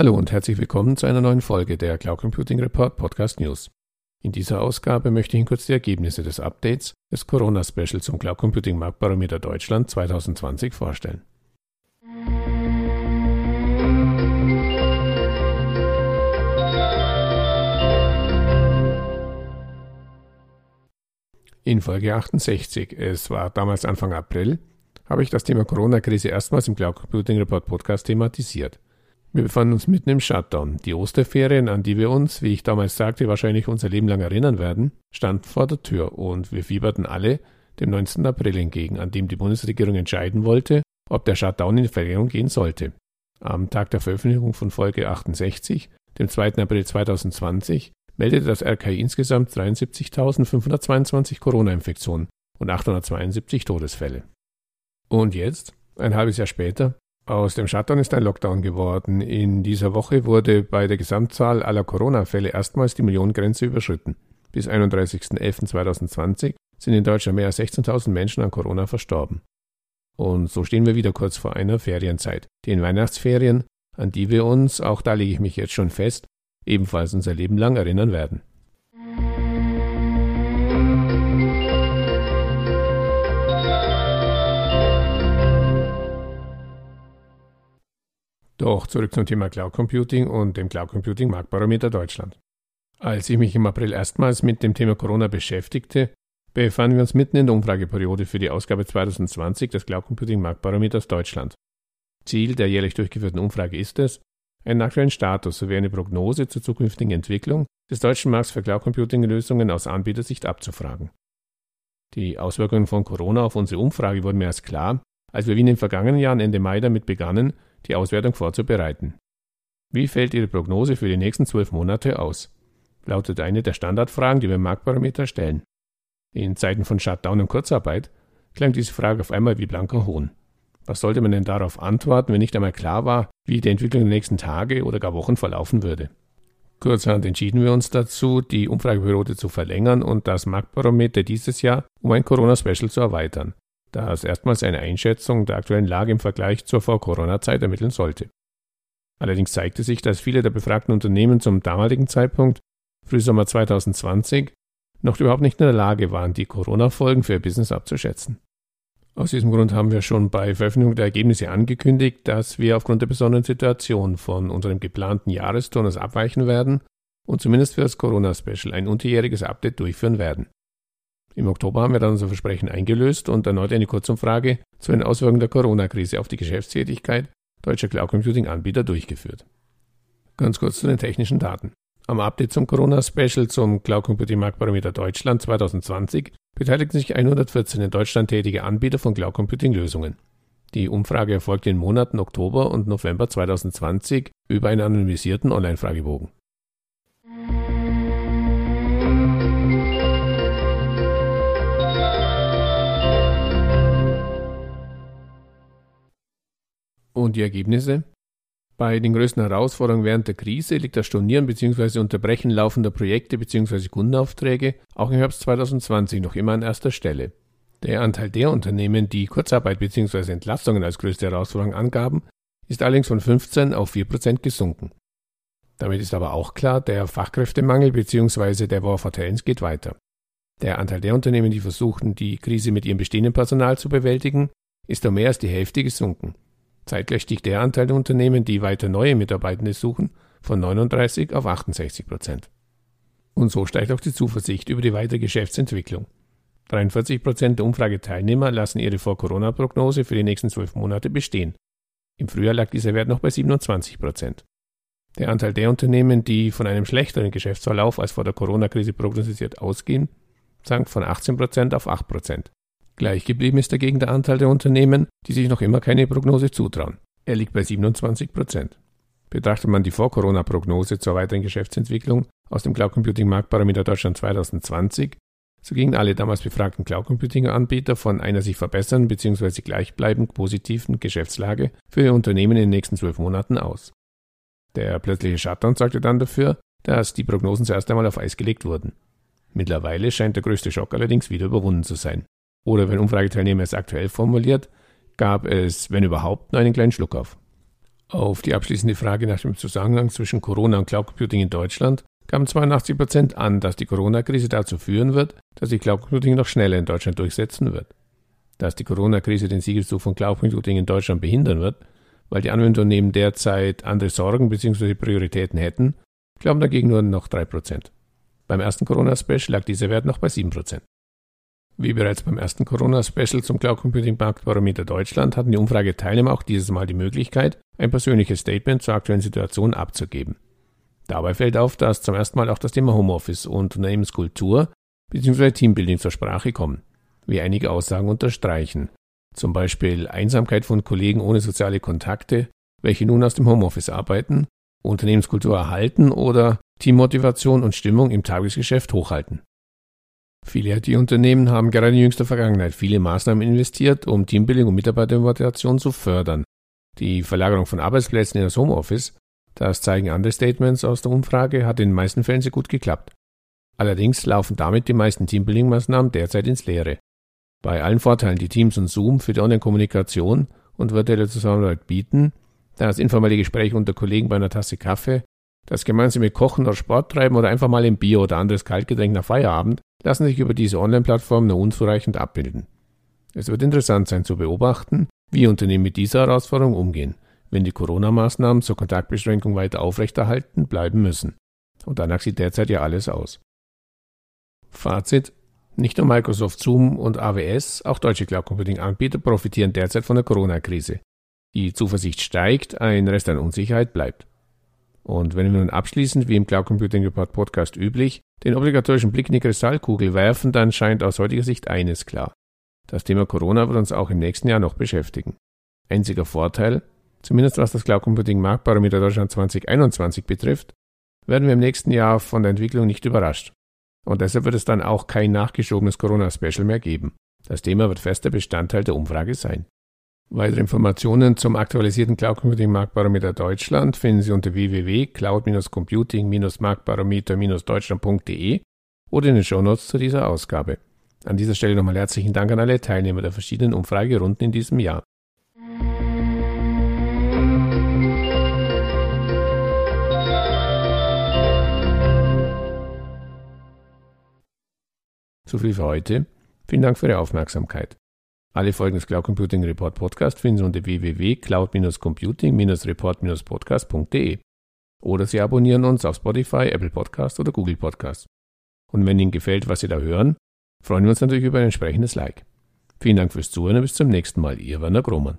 Hallo und herzlich willkommen zu einer neuen Folge der Cloud Computing Report Podcast News. In dieser Ausgabe möchte ich Ihnen kurz die Ergebnisse des Updates des Corona-Special zum Cloud Computing Marktbarometer Deutschland 2020 vorstellen. In Folge 68, es war damals Anfang April, habe ich das Thema Corona-Krise erstmals im Cloud Computing Report Podcast thematisiert. Wir befanden uns mitten im Shutdown. Die Osterferien, an die wir uns, wie ich damals sagte, wahrscheinlich unser Leben lang erinnern werden, standen vor der Tür und wir fieberten alle dem 19. April entgegen, an dem die Bundesregierung entscheiden wollte, ob der Shutdown in Verlängerung gehen sollte. Am Tag der Veröffentlichung von Folge 68, dem 2. April 2020, meldete das RKI insgesamt 73.522 Corona-Infektionen und 872 Todesfälle. Und jetzt, ein halbes Jahr später, aus dem Shutdown ist ein Lockdown geworden. In dieser Woche wurde bei der Gesamtzahl aller Corona-Fälle erstmals die Millionengrenze überschritten. Bis 31.11.2020 sind in Deutschland mehr als 16.000 Menschen an Corona verstorben. Und so stehen wir wieder kurz vor einer Ferienzeit, den Weihnachtsferien, an die wir uns, auch da lege ich mich jetzt schon fest, ebenfalls unser Leben lang erinnern werden. Doch zurück zum Thema Cloud Computing und dem Cloud Computing Marktbarometer Deutschland. Als ich mich im April erstmals mit dem Thema Corona beschäftigte, befanden wir uns mitten in der Umfrageperiode für die Ausgabe 2020 des Cloud Computing Marktbarometers Deutschland. Ziel der jährlich durchgeführten Umfrage ist es, einen aktuellen Status sowie eine Prognose zur zukünftigen Entwicklung des deutschen Markts für Cloud Computing Lösungen aus Anbietersicht abzufragen. Die Auswirkungen von Corona auf unsere Umfrage wurden mehr als klar, als wir wie in den vergangenen Jahren Ende Mai damit begannen, die Auswertung vorzubereiten. Wie fällt Ihre Prognose für die nächsten zwölf Monate aus? lautet eine der Standardfragen, die wir im Marktbarometer stellen. In Zeiten von Shutdown und Kurzarbeit klang diese Frage auf einmal wie blanker Hohn. Was sollte man denn darauf antworten, wenn nicht einmal klar war, wie die Entwicklung der nächsten Tage oder gar Wochen verlaufen würde? Kurzerhand entschieden wir uns dazu, die Umfrageperiode zu verlängern und das Marktbarometer dieses Jahr um ein Corona-Special zu erweitern das erstmals eine Einschätzung der aktuellen Lage im Vergleich zur Vor-Corona-Zeit ermitteln sollte. Allerdings zeigte sich, dass viele der befragten Unternehmen zum damaligen Zeitpunkt, Frühsommer 2020, noch überhaupt nicht in der Lage waren, die Corona-Folgen für ihr Business abzuschätzen. Aus diesem Grund haben wir schon bei Veröffentlichung der Ergebnisse angekündigt, dass wir aufgrund der besonderen Situation von unserem geplanten Jahresturnus abweichen werden und zumindest für das Corona-Special ein unterjähriges Update durchführen werden. Im Oktober haben wir dann unser Versprechen eingelöst und erneut eine Kurzumfrage zu den Auswirkungen der Corona-Krise auf die Geschäftstätigkeit deutscher Cloud Computing Anbieter durchgeführt. Ganz kurz zu den technischen Daten. Am Update zum Corona-Special zum Cloud Computing Marktbarometer Deutschland 2020 beteiligten sich 114 in Deutschland tätige Anbieter von Cloud Computing Lösungen. Die Umfrage erfolgte in den Monaten Oktober und November 2020 über einen anonymisierten Online-Fragebogen. Und die Ergebnisse? Bei den größten Herausforderungen während der Krise liegt das Stornieren bzw. Unterbrechen laufender Projekte bzw. Kundenaufträge auch im Herbst 2020 noch immer an erster Stelle. Der Anteil der Unternehmen, die Kurzarbeit bzw. Entlastungen als größte Herausforderung angaben, ist allerdings von 15 auf 4 Prozent gesunken. Damit ist aber auch klar, der Fachkräftemangel bzw. der War for Talents geht weiter. Der Anteil der Unternehmen, die versuchten, die Krise mit ihrem bestehenden Personal zu bewältigen, ist um mehr als die Hälfte gesunken. Zeitgleich stieg der Anteil der Unternehmen, die weiter neue Mitarbeitende suchen, von 39 auf 68 Prozent. Und so steigt auch die Zuversicht über die weitere Geschäftsentwicklung. 43 Prozent der Umfrageteilnehmer lassen ihre Vor-Corona-Prognose für die nächsten zwölf Monate bestehen. Im Frühjahr lag dieser Wert noch bei 27 Prozent. Der Anteil der Unternehmen, die von einem schlechteren Geschäftsverlauf als vor der Corona-Krise prognostiziert ausgehen, sank von 18 Prozent auf 8 Prozent. Gleich geblieben ist dagegen der Anteil der Unternehmen, die sich noch immer keine Prognose zutrauen. Er liegt bei 27 Prozent. Betrachtet man die Vor-Corona-Prognose zur weiteren Geschäftsentwicklung aus dem Cloud Computing Marktparameter Deutschland 2020, so gingen alle damals befragten Cloud Computing Anbieter von einer sich verbessern bzw. gleichbleibend positiven Geschäftslage für ihr Unternehmen in den nächsten zwölf Monaten aus. Der plötzliche Shutdown sorgte dann dafür, dass die Prognosen zuerst einmal auf Eis gelegt wurden. Mittlerweile scheint der größte Schock allerdings wieder überwunden zu sein. Oder wenn Umfrageteilnehmer es aktuell formuliert, gab es, wenn überhaupt, nur einen kleinen Schluck auf. Auf die abschließende Frage nach dem Zusammenhang zwischen Corona und Cloud Computing in Deutschland gaben 82 Prozent an, dass die Corona-Krise dazu führen wird, dass sich Cloud Computing noch schneller in Deutschland durchsetzen wird. Dass die Corona-Krise den Siegeszug von Cloud Computing in Deutschland behindern wird, weil die Anwendunternehmen derzeit andere Sorgen bzw. Prioritäten hätten, glauben dagegen nur noch 3 Prozent. Beim ersten Corona-Special lag dieser Wert noch bei 7 Prozent. Wie bereits beim ersten Corona-Special zum Cloud Computing Marktbarometer Deutschland hatten die Umfrageteilnehmer auch dieses Mal die Möglichkeit, ein persönliches Statement zur aktuellen Situation abzugeben. Dabei fällt auf, dass zum ersten Mal auch das Thema Homeoffice und Unternehmenskultur bzw. Teambuilding zur Sprache kommen, wie einige Aussagen unterstreichen. Zum Beispiel Einsamkeit von Kollegen ohne soziale Kontakte, welche nun aus dem Homeoffice arbeiten, Unternehmenskultur erhalten oder Teammotivation und Stimmung im Tagesgeschäft hochhalten. Viele IT-Unternehmen haben gerade in jüngster Vergangenheit viele Maßnahmen investiert, um Teambuilding und Mitarbeitermotivation zu fördern. Die Verlagerung von Arbeitsplätzen in das Homeoffice das zeigen andere Statements aus der Umfrage, hat in den meisten Fällen sehr gut geklappt. Allerdings laufen damit die meisten Teambuilding-Maßnahmen derzeit ins Leere. Bei allen Vorteilen, die Teams und Zoom für die Online-Kommunikation und virtuelle Zusammenarbeit bieten, das informelle Gespräch unter Kollegen bei einer Tasse Kaffee, das gemeinsame Kochen oder Sport treiben oder einfach mal ein Bier oder anderes Kaltgetränk nach Feierabend, lassen sich über diese Online-Plattform nur unzureichend abbilden. Es wird interessant sein zu beobachten, wie Unternehmen mit dieser Herausforderung umgehen wenn die Corona-Maßnahmen zur Kontaktbeschränkung weiter aufrechterhalten bleiben müssen. Und danach sieht derzeit ja alles aus. Fazit. Nicht nur Microsoft, Zoom und AWS, auch deutsche Cloud Computing-Anbieter profitieren derzeit von der Corona-Krise. Die Zuversicht steigt, ein Rest an Unsicherheit bleibt. Und wenn wir nun abschließend, wie im Cloud Computing Report Podcast üblich, den obligatorischen Blick in die Kristallkugel werfen, dann scheint aus heutiger Sicht eines klar. Das Thema Corona wird uns auch im nächsten Jahr noch beschäftigen. Einziger Vorteil, zumindest was das Cloud Computing Marktbarometer Deutschland 2021 betrifft, werden wir im nächsten Jahr von der Entwicklung nicht überrascht. Und deshalb wird es dann auch kein nachgeschobenes Corona-Special mehr geben. Das Thema wird fester Bestandteil der Umfrage sein. Weitere Informationen zum aktualisierten Cloud Computing Marktbarometer Deutschland finden Sie unter www.cloud-computing-marktbarometer-deutschland.de oder in den Shownotes zu dieser Ausgabe. An dieser Stelle nochmal herzlichen Dank an alle Teilnehmer der verschiedenen Umfragerunden in diesem Jahr. So viel für heute. Vielen Dank für Ihre Aufmerksamkeit. Alle Folgen des Cloud Computing Report Podcast finden Sie unter www.cloud-computing-report-podcast.de oder Sie abonnieren uns auf Spotify, Apple Podcast oder Google Podcast. Und wenn Ihnen gefällt, was Sie da hören, freuen wir uns natürlich über ein entsprechendes Like. Vielen Dank fürs Zuhören und bis zum nächsten Mal. Ihr Werner Grohmann.